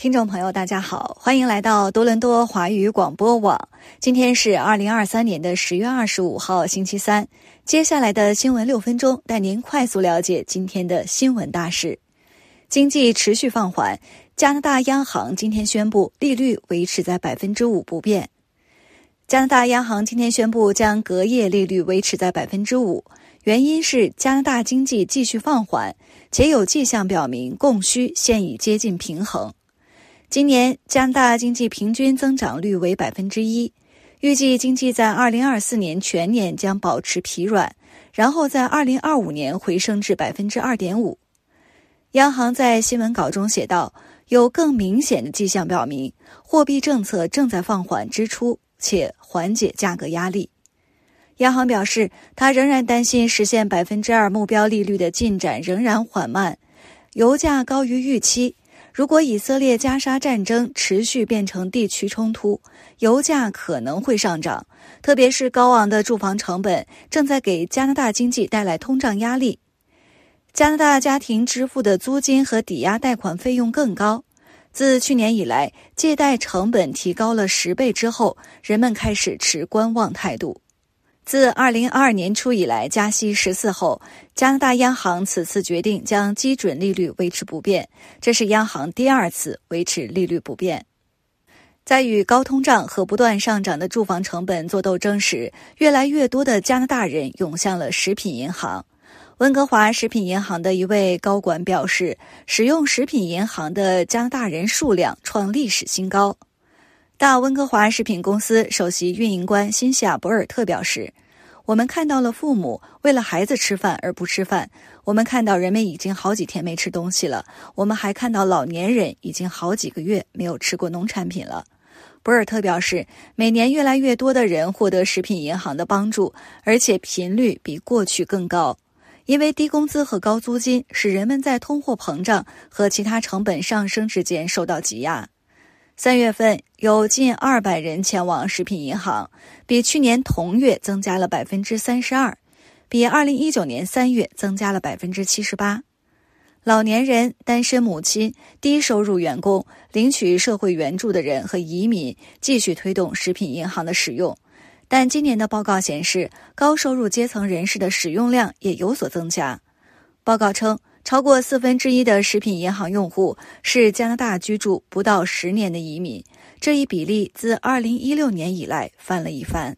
听众朋友，大家好，欢迎来到多伦多华语广播网。今天是二零二三年的十月二十五号，星期三。接下来的新闻六分钟，带您快速了解今天的新闻大事。经济持续放缓，加拿大央行今天宣布利率维持在百分之五不变。加拿大央行今天宣布将隔夜利率维持在百分之五，原因是加拿大经济继续放缓，且有迹象表明供需现已接近平衡。今年加拿大经济平均增长率为百分之一，预计经济在二零二四年全年将保持疲软，然后在二零二五年回升至百分之二点五。央行在新闻稿中写道：“有更明显的迹象表明，货币政策正在放缓支出，且缓解价格压力。”央行表示，它仍然担心实现百分之二目标利率的进展仍然缓慢，油价高于预期。如果以色列加沙战争持续变成地区冲突，油价可能会上涨，特别是高昂的住房成本正在给加拿大经济带来通胀压力。加拿大家庭支付的租金和抵押贷款费用更高。自去年以来，借贷成本提高了十倍之后，人们开始持观望态度。自二零二二年初以来加息十次后，加拿大央行此次决定将基准利率维持不变，这是央行第二次维持利率不变。在与高通胀和不断上涨的住房成本做斗争时，越来越多的加拿大人涌向了食品银行。温哥华食品银行的一位高管表示，使用食品银行的加拿大人数量创历史新高。大温哥华食品公司首席运营官辛西亚·博尔特表示：“我们看到了父母为了孩子吃饭而不吃饭，我们看到人们已经好几天没吃东西了，我们还看到老年人已经好几个月没有吃过农产品了。”博尔特表示，每年越来越多的人获得食品银行的帮助，而且频率比过去更高，因为低工资和高租金使人们在通货膨胀和其他成本上升之间受到挤压。三月份有近二百人前往食品银行，比去年同月增加了百分之三十二，比二零一九年三月增加了百分之七十八。老年人、单身母亲、低收入员工、领取社会援助的人和移民继续推动食品银行的使用，但今年的报告显示，高收入阶层人士的使用量也有所增加。报告称。超过四分之一的食品银行用户是加拿大居住不到十年的移民，这一比例自2016年以来翻了一番。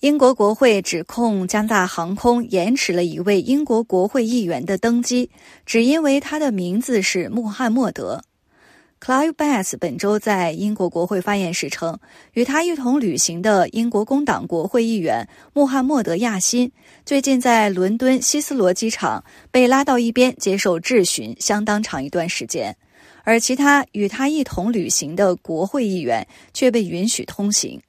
英国国会指控加拿大航空延迟了一位英国国会议员的登机，只因为他的名字是穆罕默德。Clive Bass 本周在英国国会发言时称，与他一同旅行的英国工党国会议员穆罕默德·亚辛最近在伦敦希斯罗机场被拉到一边接受质询，相当长一段时间，而其他与他一同旅行的国会议员却被允许通行。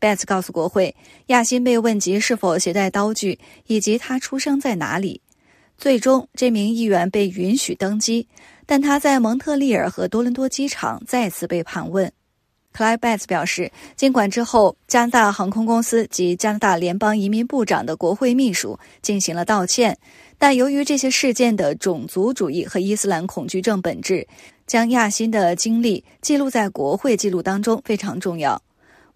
Bass 告诉国会，亚辛被问及是否携带刀具以及他出生在哪里。最终，这名议员被允许登机。但他在蒙特利尔和多伦多机场再次被盘问。克莱贝茨表示，尽管之后加拿大航空公司及加拿大联邦移民部长的国会秘书进行了道歉，但由于这些事件的种族主义和伊斯兰恐惧症本质，将亚辛的经历记录在国会记录当中非常重要。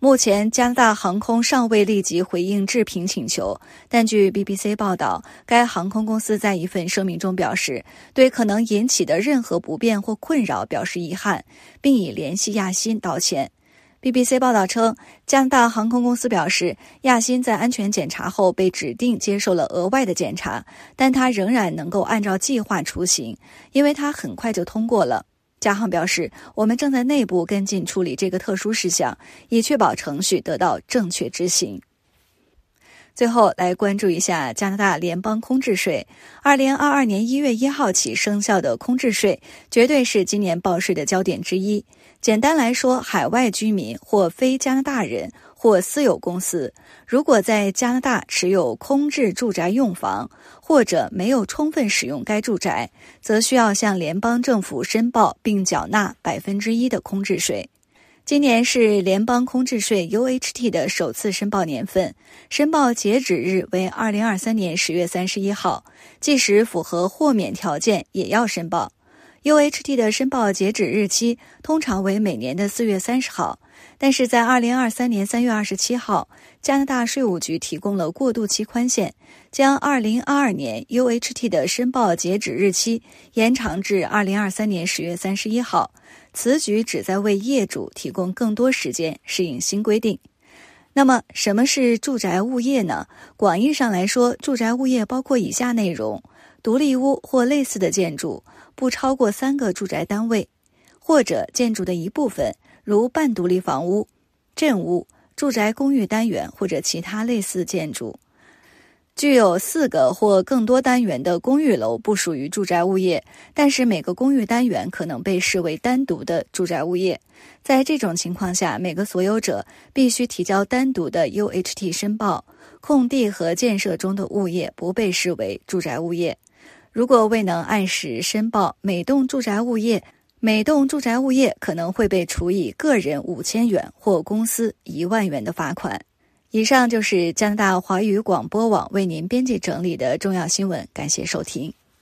目前，加拿大航空尚未立即回应置评请求，但据 BBC 报道，该航空公司在一份声明中表示，对可能引起的任何不便或困扰表示遗憾，并已联系亚辛道歉。BBC 报道称，加拿大航空公司表示，亚辛在安全检查后被指定接受了额外的检查，但他仍然能够按照计划出行，因为他很快就通过了。加航表示，我们正在内部跟进处理这个特殊事项，以确保程序得到正确执行。最后来关注一下加拿大联邦空置税。二零二二年一月一号起生效的空置税，绝对是今年报税的焦点之一。简单来说，海外居民或非加拿大人。或私有公司，如果在加拿大持有空置住宅用房，或者没有充分使用该住宅，则需要向联邦政府申报并缴纳百分之一的空置税。今年是联邦空置税 UHT 的首次申报年份，申报截止日为二零二三年十月三十一号，即使符合豁免条件，也要申报。UHT 的申报截止日期通常为每年的四月三十号，但是在二零二三年三月二十七号，加拿大税务局提供了过渡期宽限，将二零二二年 UHT 的申报截止日期延长至二零二三年十月三十一号。此举旨在为业主提供更多时间适应新规定。那么，什么是住宅物业呢？广义上来说，住宅物业包括以下内容：独立屋或类似的建筑。不超过三个住宅单位，或者建筑的一部分，如半独立房屋、镇屋、住宅公寓单元或者其他类似建筑。具有四个或更多单元的公寓楼不属于住宅物业，但是每个公寓单元可能被视为单独的住宅物业。在这种情况下，每个所有者必须提交单独的 UHT 申报。空地和建设中的物业不被视为住宅物业。如果未能按时申报，每栋住宅物业，每栋住宅物业可能会被处以个人五千元或公司一万元的罚款。以上就是加拿大华语广播网为您编辑整理的重要新闻，感谢收听。